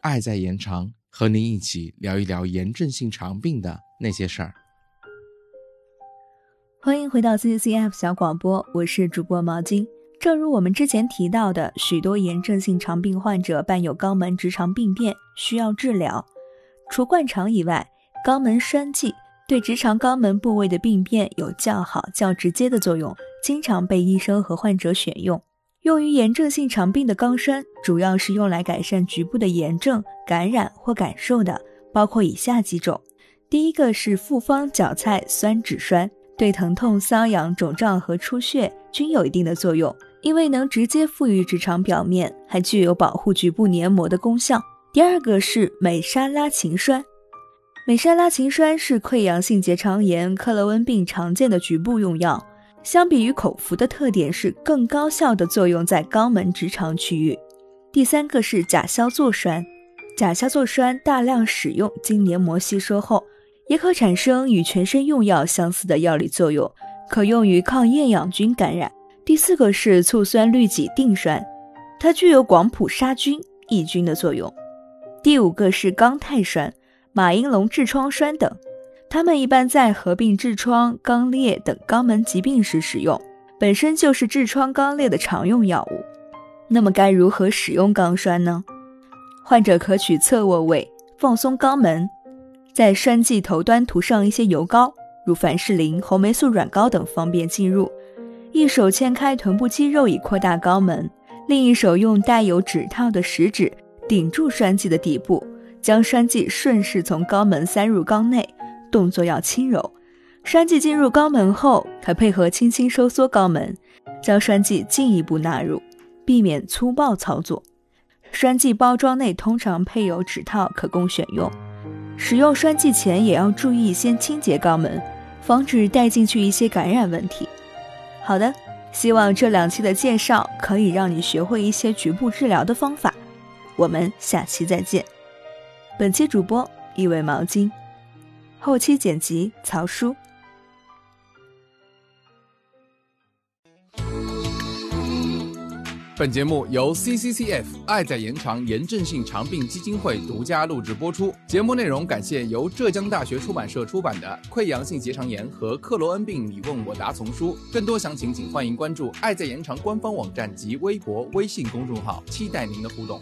爱在延长，和您一起聊一聊炎症性肠病的那些事儿。欢迎回到 CCF 小广播，我是主播毛巾。正如我们之前提到的，许多炎症性肠病患者伴有肛门直肠病变，需要治疗。除灌肠以外，肛门栓剂对直肠肛门部位的病变有较好、较直接的作用，经常被医生和患者选用。用于炎症性肠病的肛栓，主要是用来改善局部的炎症、感染或感受的，包括以下几种：第一个是复方角菜酸酯栓。对疼痛、瘙痒、肿胀和出血均有一定的作用，因为能直接附于直肠表面，还具有保护局部黏膜的功效。第二个是美沙拉嗪栓，美沙拉嗪栓是溃疡性结肠炎、克罗恩病常见的局部用药，相比于口服的特点是更高效的作用在肛门直肠区域。第三个是甲硝唑栓，甲硝唑栓大量使用经黏膜吸收后。也可产生与全身用药相似的药理作用，可用于抗厌氧菌感染。第四个是醋酸氯己定栓，它具有广谱杀菌抑菌的作用。第五个是肛泰栓、马应龙痔疮栓等，它们一般在合并痔疮、肛裂等肛门疾病时使用，本身就是痔疮、肛裂的常用药物。那么该如何使用肛栓呢？患者可取侧卧位，放松肛门。在栓剂头端涂上一些油膏，如凡士林、红霉素软膏等，方便进入。一手牵开臀部肌肉以扩大肛门，另一手用带有指套的食指顶住栓剂的底部，将栓剂顺势从肛门塞入肛内，动作要轻柔。栓剂进入肛门后，可配合轻轻收缩肛门，将栓剂进一步纳入，避免粗暴操作。栓剂包装内通常配有指套，可供选用。使用栓剂前也要注意先清洁肛门，防止带进去一些感染问题。好的，希望这两期的介绍可以让你学会一些局部治疗的方法。我们下期再见。本期主播一尾毛巾，后期剪辑曹叔。本节目由 CCCF 爱在延长炎症性肠病基金会独家录制播出。节目内容感谢由浙江大学出版社出版的《溃疡性结肠炎和克罗恩病你问我答》丛书。更多详情，请欢迎关注爱在延长官方网站及微博、微信公众号，期待您的互动。